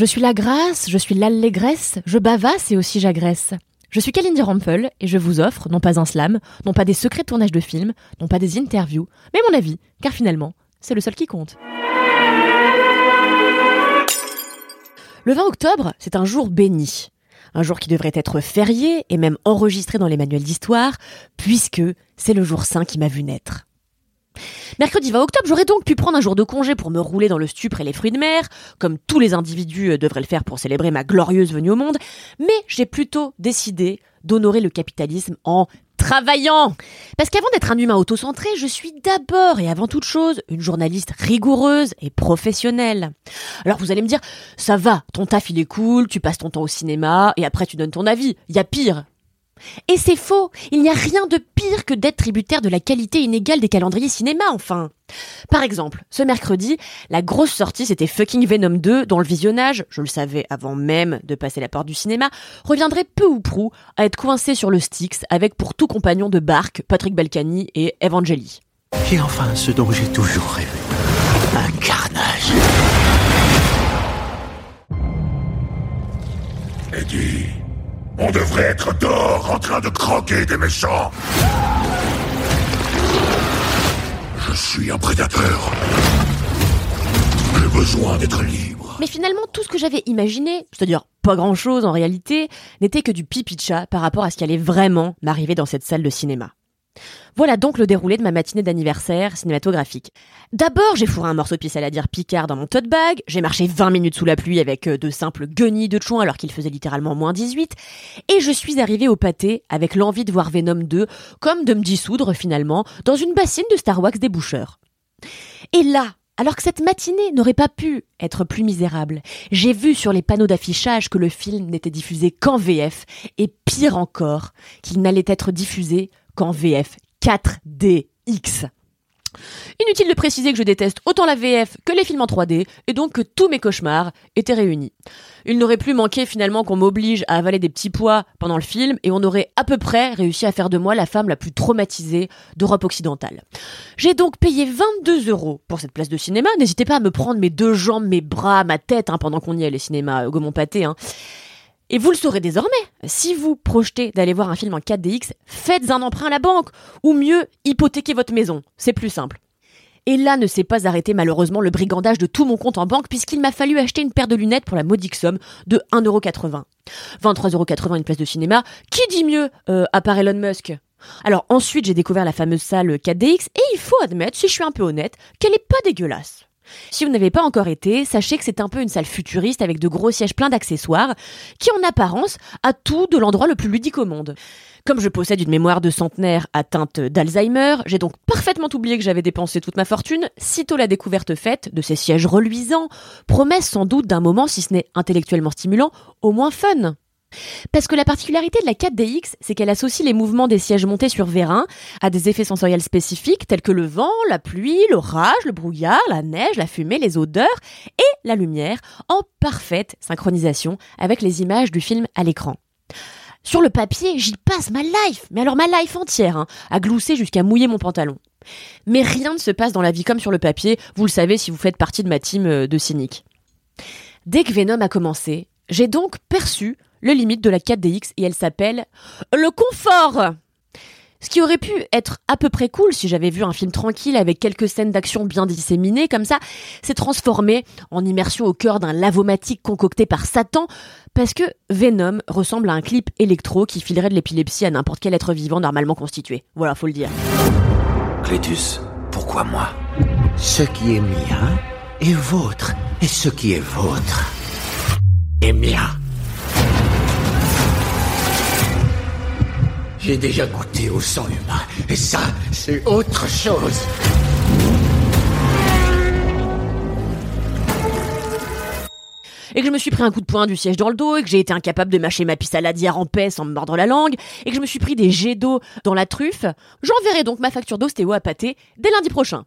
Je suis la grâce, je suis l'allégresse, je bavasse et aussi j'agresse. Je suis Kalindi Rampel et je vous offre non pas un slam, non pas des secrets de tournage de films, non pas des interviews, mais mon avis, car finalement, c'est le seul qui compte. Le 20 octobre, c'est un jour béni. Un jour qui devrait être férié et même enregistré dans les manuels d'histoire, puisque c'est le jour saint qui m'a vu naître. Mercredi 20 octobre, j'aurais donc pu prendre un jour de congé pour me rouler dans le stupre et les fruits de mer, comme tous les individus euh, devraient le faire pour célébrer ma glorieuse venue au monde, mais j'ai plutôt décidé d'honorer le capitalisme en travaillant. Parce qu'avant d'être un humain autocentré, je suis d'abord et avant toute chose une journaliste rigoureuse et professionnelle. Alors vous allez me dire, ça va, ton taf il est cool, tu passes ton temps au cinéma et après tu donnes ton avis. Y a pire. Et c'est faux. Il n'y a rien de pire que d'être tributaire de la qualité inégale des calendriers cinéma, enfin. Par exemple, ce mercredi, la grosse sortie c'était fucking Venom 2, dont le visionnage, je le savais avant même de passer la porte du cinéma, reviendrait peu ou prou à être coincé sur le Styx avec pour tout compagnon de barque Patrick Balkany et Evangeli. Et enfin ce dont j'ai toujours rêvé. Un carnage. Eddie, on devrait être dehors en train de croquer des méchants. Je suis un prédateur. J'ai besoin d'être libre. Mais finalement, tout ce que j'avais imaginé, c'est-à-dire pas grand-chose en réalité, n'était que du pipi de chat par rapport à ce qui allait vraiment m'arriver dans cette salle de cinéma. Voilà donc le déroulé de ma matinée d'anniversaire cinématographique. D'abord, j'ai fourré un morceau de à dire Picard dans mon tote bag, j'ai marché 20 minutes sous la pluie avec euh, de simples guenilles de chouin alors qu'il faisait littéralement moins 18, et je suis arrivé au pâté avec l'envie de voir Venom 2, comme de me dissoudre finalement dans une bassine de Star Wars déboucheur. Et là, alors que cette matinée n'aurait pas pu être plus misérable, j'ai vu sur les panneaux d'affichage que le film n'était diffusé qu'en VF, et pire encore, qu'il n'allait être diffusé qu'en VF 4DX. Inutile de préciser que je déteste autant la VF que les films en 3D, et donc que tous mes cauchemars étaient réunis. Il n'aurait plus manqué finalement qu'on m'oblige à avaler des petits pois pendant le film, et on aurait à peu près réussi à faire de moi la femme la plus traumatisée d'Europe occidentale. J'ai donc payé 22 euros pour cette place de cinéma, n'hésitez pas à me prendre mes deux jambes, mes bras, ma tête, hein, pendant qu'on y est, les cinémas euh, Gaumont Pâté, hein. Et vous le saurez désormais, si vous projetez d'aller voir un film en 4DX, faites un emprunt à la banque, ou mieux, hypothéquez votre maison, c'est plus simple. Et là ne s'est pas arrêté malheureusement le brigandage de tout mon compte en banque puisqu'il m'a fallu acheter une paire de lunettes pour la modique somme de 1,80€. 23,80€ une place de cinéma, qui dit mieux euh, à part Elon Musk? Alors ensuite j'ai découvert la fameuse salle 4DX et il faut admettre, si je suis un peu honnête, qu'elle est pas dégueulasse. Si vous n'avez pas encore été, sachez que c'est un peu une salle futuriste avec de gros sièges pleins d'accessoires qui en apparence a tout de l'endroit le plus ludique au monde. Comme je possède une mémoire de centenaire atteinte d'Alzheimer, j'ai donc parfaitement oublié que j'avais dépensé toute ma fortune, sitôt la découverte faite de ces sièges reluisants, promesse sans doute d'un moment, si ce n'est intellectuellement stimulant, au moins fun. Parce que la particularité de la 4DX, c'est qu'elle associe les mouvements des sièges montés sur vérin à des effets sensoriels spécifiques tels que le vent, la pluie, l'orage, le brouillard, la neige, la fumée, les odeurs et la lumière en parfaite synchronisation avec les images du film à l'écran. Sur le papier, j'y passe ma life, mais alors ma life entière, hein, à glousser jusqu'à mouiller mon pantalon. Mais rien ne se passe dans la vie comme sur le papier, vous le savez si vous faites partie de ma team euh, de cyniques. Dès que Venom a commencé, j'ai donc perçu le limite de la 4DX et elle s'appelle le confort. Ce qui aurait pu être à peu près cool si j'avais vu un film tranquille avec quelques scènes d'action bien disséminées comme ça, s'est transformé en immersion au cœur d'un lavomatique concocté par Satan parce que Venom ressemble à un clip électro qui filerait de l'épilepsie à n'importe quel être vivant normalement constitué. Voilà, faut le dire. Clétus, pourquoi moi? Ce qui est mien est vôtre, et ce qui est vôtre est mien. J'ai déjà goûté au sang humain, et ça, c'est autre chose. Et que je me suis pris un coup de poing du siège dans le dos, et que j'ai été incapable de mâcher ma pisse saladière en paix sans me mordre la langue, et que je me suis pris des jets d'eau dans la truffe, j'enverrai donc ma facture d'ostéo à pâté dès lundi prochain.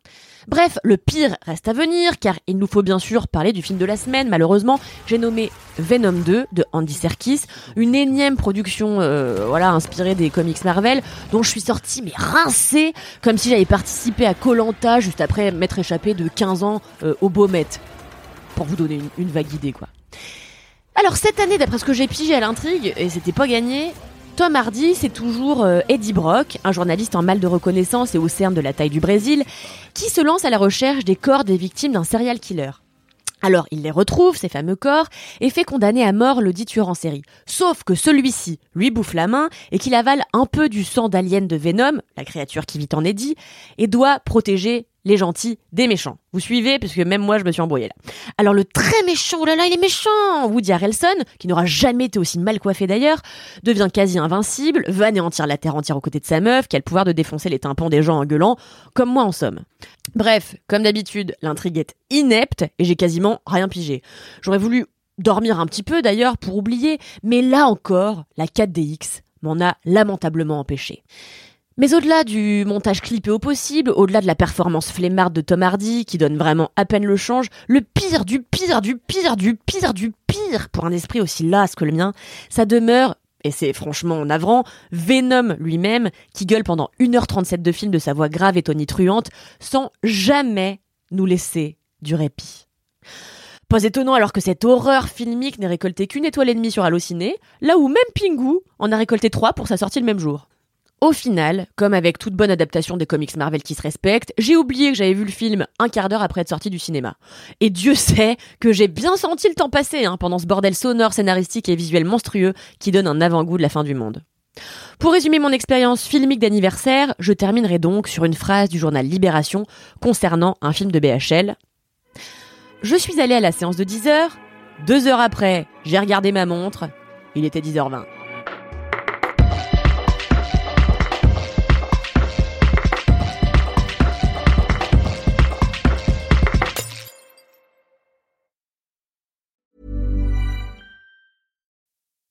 Bref, le pire reste à venir, car il nous faut bien sûr parler du film de la semaine. Malheureusement, j'ai nommé Venom 2 de Andy Serkis, une énième production, euh, voilà, inspirée des comics Marvel, dont je suis sortie mais rincée, comme si j'avais participé à Colanta juste après m'être échappé de 15 ans euh, au Baumet, vous donner une, vague idée, quoi. Alors cette année, d'après ce que j'ai pigé à l'intrigue, et c'était pas gagné, Tom Hardy, c'est toujours euh, Eddie Brock, un journaliste en mal de reconnaissance et au cerne de la taille du Brésil, qui se lance à la recherche des corps des victimes d'un serial killer. Alors, il les retrouve, ces fameux corps, et fait condamner à mort le dit tueur en série. Sauf que celui-ci lui bouffe la main et qu'il avale un peu du sang d'alien de Venom, la créature qui vit en Eddie, et doit protéger les gentils des méchants. Vous suivez Parce que même moi, je me suis embrouillée là. Alors le très méchant, oh là là, il est méchant Woody Harrelson, qui n'aura jamais été aussi mal coiffé d'ailleurs, devient quasi invincible, va anéantir la terre entière aux côtés de sa meuf, qui a le pouvoir de défoncer les tympans des gens en gueulant, comme moi en somme. Bref, comme d'habitude, l'intrigue est inepte, et j'ai quasiment rien pigé. J'aurais voulu dormir un petit peu d'ailleurs pour oublier, mais là encore, la 4DX m'en a lamentablement empêché. Mais au-delà du montage clippé au possible, au-delà de la performance flemmarde de Tom Hardy, qui donne vraiment à peine le change, le pire du pire du pire du pire du pire pour un esprit aussi las que le mien, ça demeure, et c'est franchement navrant, Venom lui-même, qui gueule pendant 1h37 de film de sa voix grave et tonitruante, sans jamais nous laisser du répit. Pas étonnant alors que cette horreur filmique n'ait récolté qu'une étoile et demie sur Allociné, là où même Pingu en a récolté trois pour sa sortie le même jour. Au final, comme avec toute bonne adaptation des comics Marvel qui se respectent, j'ai oublié que j'avais vu le film un quart d'heure après être sorti du cinéma. Et Dieu sait que j'ai bien senti le temps passer hein, pendant ce bordel sonore, scénaristique et visuel monstrueux qui donne un avant-goût de la fin du monde. Pour résumer mon expérience filmique d'anniversaire, je terminerai donc sur une phrase du journal Libération concernant un film de BHL. Je suis allé à la séance de 10h, deux heures après, j'ai regardé ma montre, il était 10h20.